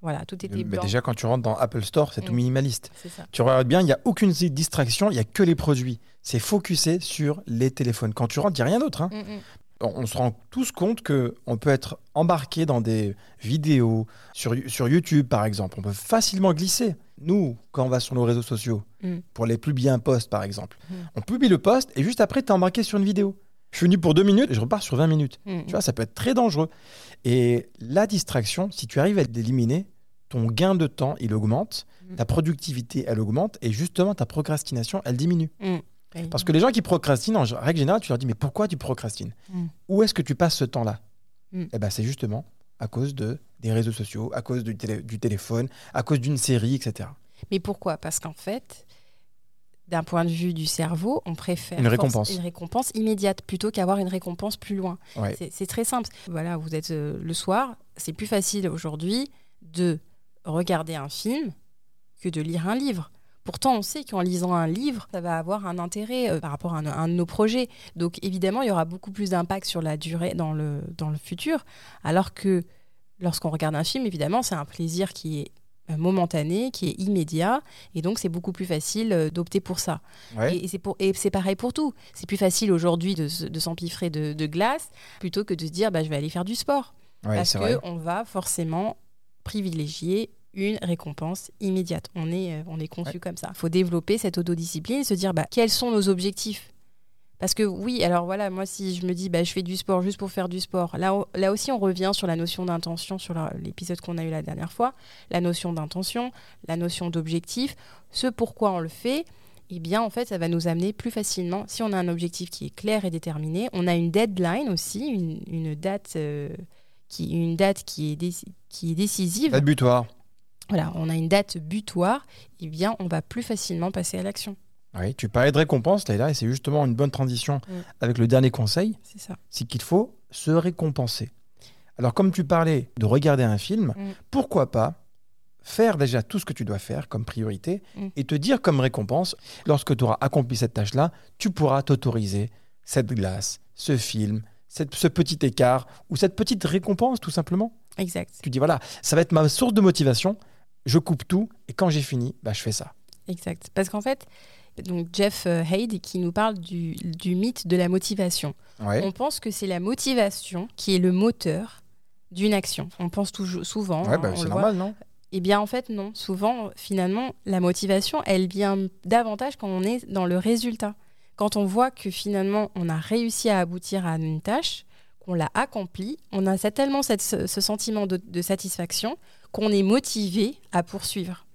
Voilà, tout était blanc. déjà, quand tu rentres dans Apple Store, c'est tout Mm. minimaliste. Ça. Tu regardes bien, il n'y a aucune distraction, il n'y a que les produits. C'est focusé sur les téléphones. Quand tu rentres, il n'y a rien d'autre. hein. Mm, mm. On, se rend tous compte que on peut être embarqué dans des vidéos, sur, sur YouTube par exemple. On peut facilement glisser. Nous, quand on va sur nos réseaux sociaux, Mm. pour les publier un post par exemple, Mm. on publie le post et juste après, tu es embarqué sur une vidéo. Je suis venu pour deux minutes et je repars sur 20 minutes. Mm, Tu vois, ça peut être très dangereux. Et la distraction, si tu arrives à l'éliminer, ton gain de temps, il augmente, ta productivité, elle augmente, et justement, ta procrastination, elle diminue. Parce que les gens qui procrastinent, en règle générale, tu leur dis, mais pourquoi tu procrastines Mm. Où est-ce que tu passes ce temps-là Mm. Eh ben, c'est justement à cause de, des réseaux sociaux, à cause du, télé- du téléphone, à cause d'une série, etc. Mais pourquoi? Parce qu'en fait, d'un point de vue du cerveau, on préfère Une récompense. une récompense immédiate plutôt qu'avoir une récompense plus loin. Ouais. C'est très simple. Voilà, vous êtes euh, le soir, c'est plus facile aujourd'hui de regarder un film que de lire un livre. Pourtant, on sait qu'en lisant un livre, ça va avoir un intérêt euh, par rapport à un, un de nos projets. Donc, évidemment, il y aura beaucoup plus d'impact sur la durée dans le, dans le futur. Alors que lorsqu'on regarde un film, évidemment, c'est un plaisir qui est euh, momentané, qui est immédiat. Et donc, c'est beaucoup plus facile euh, d'opter pour ça. Ouais. Et, et c'est pareil pour tout. C'est plus facile aujourd'hui de, de s'empiffrer de, de glace plutôt que de se dire bah, je vais aller faire du sport. Ouais, parce qu'on va forcément privilégier une récompense immédiate. On est, euh, on est conçu Ouais. comme ça. Il faut développer cette autodiscipline et se dire bah, quels sont nos objectifs? Parce que oui, alors voilà, moi si je me dis bah, je fais du sport juste pour faire du sport, là, là aussi on revient sur la notion d'intention, sur la- l'épisode qu'on a eu la dernière fois, la notion d'intention, la notion d'objectif, ce pourquoi on le fait, eh bien en fait ça va nous amener plus facilement, si on a un objectif qui est clair et déterminé, on a une deadline aussi, une, une date, euh, qui, une date qui est, qui est décisive, Date butoir. Voilà, on a une date butoir, eh bien on va plus facilement passer à l'action. Oui, tu parlais de récompense, Leïla, et c'est justement une bonne transition avec le dernier conseil, C'est ça. c'est qu'il faut se récompenser. Alors, comme tu parlais de regarder un film, Mm. pourquoi pas faire déjà tout ce que tu dois faire comme priorité Mm. et te dire comme récompense, lorsque tu auras accompli cette tâche-là, tu pourras t'autoriser cette glace, ce film, cette- ce petit écart ou cette petite récompense tout simplement. Exact. Tu dis voilà, ça va être ma source de motivation, je coupe tout et quand j'ai fini, bah, je fais ça. Exact. Parce qu'en fait, donc Jeff euh, Haid qui nous parle du, du mythe de la motivation. Ouais. On pense que c'est la motivation qui est le moteur d'une action. On pense toujours, souvent. Ouais, bah, c'est voit. normal, non? Eh bien, en fait, non. Souvent, finalement, la motivation, elle vient davantage quand on est dans le résultat. Quand on voit que finalement, on a réussi à aboutir à une tâche, qu'on l'a accomplie, on a tellement cette- ce, ce sentiment de, de satisfaction qu'on est motivé à poursuivre.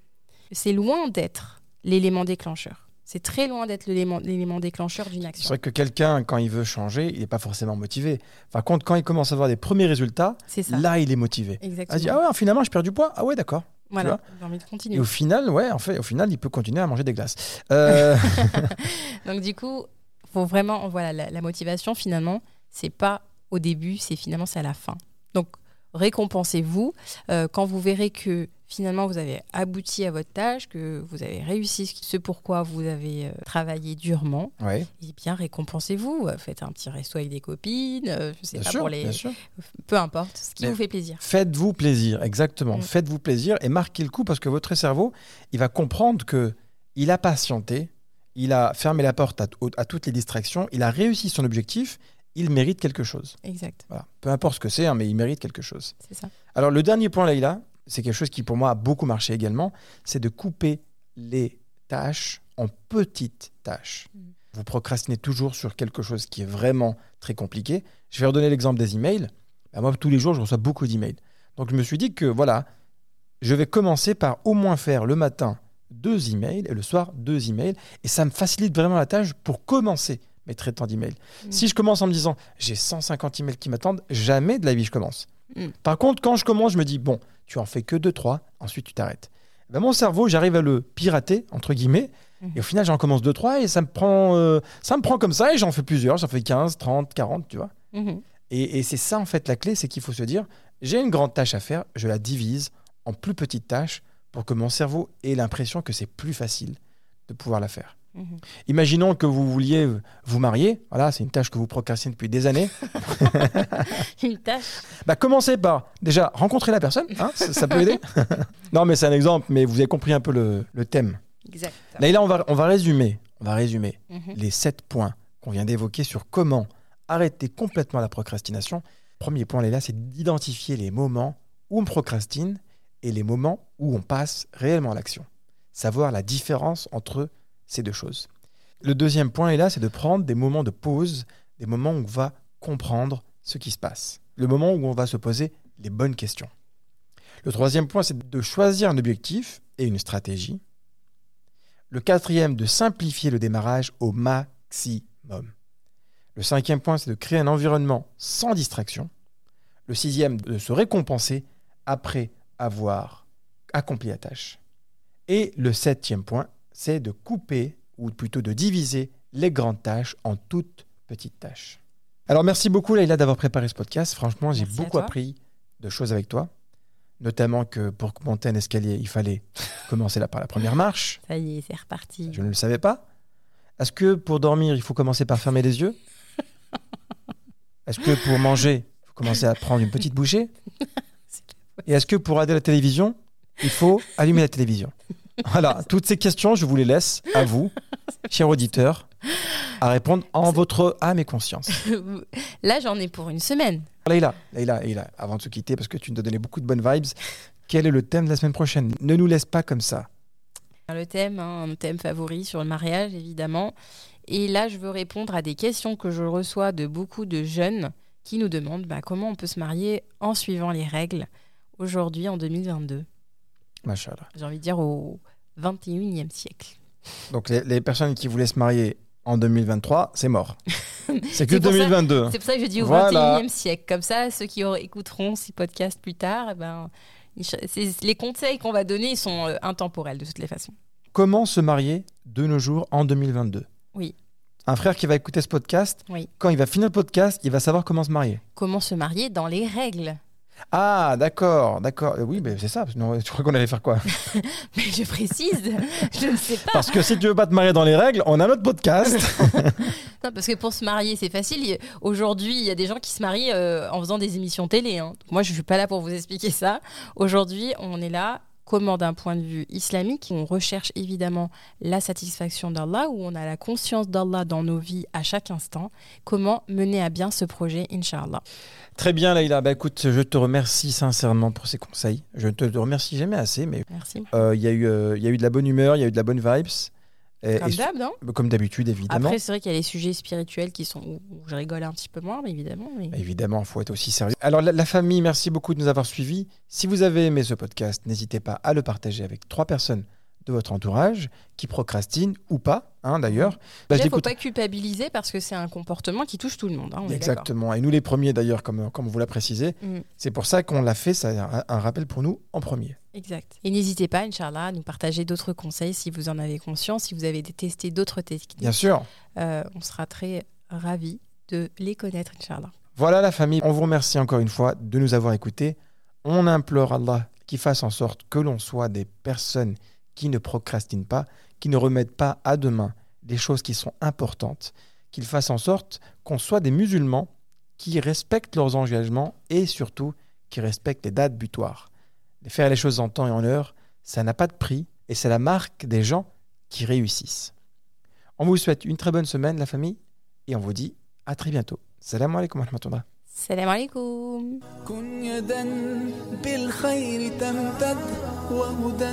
C'est loin d'être l'élément déclencheur. C'est très loin d'être l'élément déclencheur d'une C'est action. vrai que quelqu'un, quand il veut changer, il n'est pas forcément motivé. Par contre, quand il commence à avoir des premiers résultats, C'est là, il est motivé. Il Exactement. se dit, ah ouais, finalement, je perds du poids. Ah ouais, d'accord. voilà. J'ai envie de Et continuer. au final, ouais, en fait, au final, il peut continuer à manger des glaces. Euh, Donc du coup, faut vraiment, voilà, la, la motivation finalement, c'est pas au début, c'est finalement c'est à la fin. Donc récompensez-vous euh, quand vous verrez que finalement vous avez abouti à votre tâche, que vous avez réussi ce pourquoi vous avez euh, travaillé durement. ouais, Eh bien récompensez-vous, Euh, faites un petit resto avec des copines, euh, je sais bien pas sûr, pour les, peu importe, ce qui Mais- vous fait plaisir. Faites-vous plaisir, exactement. Mm. Faites-vous plaisir et marquez le coup parce que votre cerveau, il va comprendre que il a patienté, il a fermé la porte à, à toutes les distractions, il a réussi son objectif, il mérite quelque chose. Exact, Voilà. Peu importe ce que c'est, hein, mais il mérite quelque chose. c'est ça. Alors le dernier point, Laïla, c'est quelque chose qui pour moi a beaucoup marché également, c'est de couper les tâches en petites tâches. Mm. Vous procrastinez toujours sur quelque chose qui est vraiment très compliqué. Je vais redonner l'exemple des emails. Bah, moi, tous les jours, je reçois beaucoup d'emails. Donc je me suis dit que voilà, je vais commencer par au moins faire le matin deux emails et le soir deux emails. Et ça me facilite vraiment la tâche pour commencer mes traitements d'emails. Mm. Si je commence en me disant j'ai 150 emails qui m'attendent, jamais de la vie je commence. Mm. Par contre, quand je commence, je me dis bon, tu en fais que deux, trois, ensuite tu t'arrêtes. Ben, mon cerveau, j'arrive à le pirater, entre guillemets, Mhm. et au final, j'en commence deux, trois, et ça me prend, euh, ça me prend comme ça, et j'en fais plusieurs, j'en fais 15, 30, 40, tu vois. Mhm. Et, et c'est ça, en fait, la clé, c'est qu'il faut se dire, j'ai une grande tâche à faire, je la divise en plus petites tâches pour que mon cerveau ait l'impression que c'est plus facile de pouvoir la faire. Mhm. Imaginons que vous vouliez vous marier, voilà, c'est une tâche que vous procrastinez depuis des années. Une tâche. Bah, commencez par déjà rencontrer la personne, hein, ça, ça peut aider. non, mais c'est un exemple, mais vous avez compris un peu le, le thème. Exact. Là, là, on va, on va résumer, on va résumer Mhm. les sept points qu'on vient d'évoquer sur comment arrêter complètement la procrastination. Premier point, là, c'est d'identifier les moments où on procrastine et les moments où on passe réellement à l'action. Savoir la différence entre ces deux choses. Le deuxième point est là, c'est de prendre des moments de pause, des moments où on va comprendre ce qui se passe. Le moment où on va se poser les bonnes questions. Le troisième point, c'est de choisir un objectif et une stratégie. Le quatrième, de simplifier le démarrage au maximum. Le cinquième point, c'est de créer un environnement sans distraction. Le sixième, de se récompenser après avoir accompli la tâche. Et le septième point, c'est de couper, ou plutôt de diviser les grandes tâches en toutes petites tâches. Alors merci beaucoup Leïla d'avoir préparé ce podcast. Franchement, j'ai beaucoup appris de choses avec toi. Notamment que pour monter un escalier, il fallait commencer là par la première marche. Ça y est, c'est reparti. Je ne le savais pas. Est-ce que pour dormir, il faut commencer par fermer les yeux? Est-ce que pour manger, il faut commencer à prendre une petite bouchée? Et est-ce que pour regarder la télévision, il faut allumer la télévision? Voilà, toutes ces questions, je vous les laisse à vous, chers auditeurs, à répondre en votre âme et conscience. Là, j'en ai pour une semaine. Leïla, Leïla, Leïla, avant de se quitter, parce que tu nous as donné beaucoup de bonnes vibes, quel est le thème de la semaine prochaine? Ne nous laisse pas comme ça. Le thème, hein, un thème favori sur le mariage, évidemment. Et là, je veux répondre à des questions que je reçois de beaucoup de jeunes qui nous demandent bah, comment on peut se marier en suivant les règles aujourd'hui, en 2022. J'ai envie de dire au 21e siècle. Donc les, les personnes qui voulaient se marier en 2023, c'est mort. C'est que C'est pour ça- 2022. C'est pour ça que je dis au Voilà. 21e siècle. Comme ça, ceux qui auront- écouteront ces podcasts plus tard, eh ben, les conseils qu'on va donner ils sont euh, intemporels de toutes les façons. Comment se marier de nos jours en 2022 Oui. Un frère qui va écouter ce podcast, Oui. quand il va finir le podcast, il va savoir comment se marier. Comment se marier dans les règles Ah, d'accord, d'accord. Euh, Oui, mais c'est ça. Non, tu crois qu'on allait faire quoi Mais je précise, je ne sais pas. Parce que si tu veux pas te marier dans les règles, on a notre podcast. Non, parce que pour se marier, c'est facile. Il- Aujourd'hui, il y a des gens qui se marient euh, en faisant des émissions télé. hein. Moi, je ne suis pas là pour vous expliquer ça. Aujourd'hui, on est là. Comment d'un point de vue islamique, on recherche évidemment la satisfaction d'Allah, où on a la conscience d'Allah dans nos vies à chaque instant. Comment mener à bien ce projet, Inch'Allah. Très bien, Leïla. Bah, écoute, je te remercie sincèrement pour ces conseils. Je ne te remercie jamais assez, mais Merci. euh, il y, a eu, euh, il y a eu de la bonne humeur, il y a eu de la bonne vibes. Et- Comme et- d'hab, non? Comme d'habitude, évidemment. Après, c'est vrai qu'il y a les sujets spirituels qui sont où je rigole un petit peu moins, mais évidemment. Évidemment, il faut être aussi sérieux. Alors, la, la famille, merci beaucoup de nous avoir suivis. Si vous avez aimé ce podcast, n'hésitez pas à le partager avec trois personnes de votre entourage qui procrastinent ou pas, hein, d'ailleurs. Bah, il ne faut l'écoute- pas culpabiliser parce que c'est un comportement qui touche tout le monde. hein, on est d'accord. Exactement. Et nous, les premiers, d'ailleurs, comme, comme vous l'a précisé, Mm. c'est pour ça qu'on l'a fait. C'est un, un rappel pour nous en premier. Exact. Et n'hésitez pas, Inch'Allah, à nous partager d'autres conseils si vous en avez conscience, si vous avez testé d'autres techniques. Bien sûr. Euh, on sera très ravis de les connaître, Inch'Allah. Voilà la famille, on vous remercie encore une fois de nous avoir écoutés. On implore Allah qu'il fasse en sorte que l'on soit des personnes qui ne procrastinent pas, qui ne remettent pas à demain des choses qui sont importantes, qu'il fasse en sorte qu'on soit des musulmans qui respectent leurs engagements et surtout qui respectent les dates butoirs. Les faire les choses en temps et en heure, ça n'a pas de prix et c'est la marque des gens qui réussissent. On vous souhaite une très bonne semaine, la famille, et on vous dit à très bientôt. Salam alaikum wa rahmatullah. Salam alaikum. كن يدا بالخير تمتد وهدى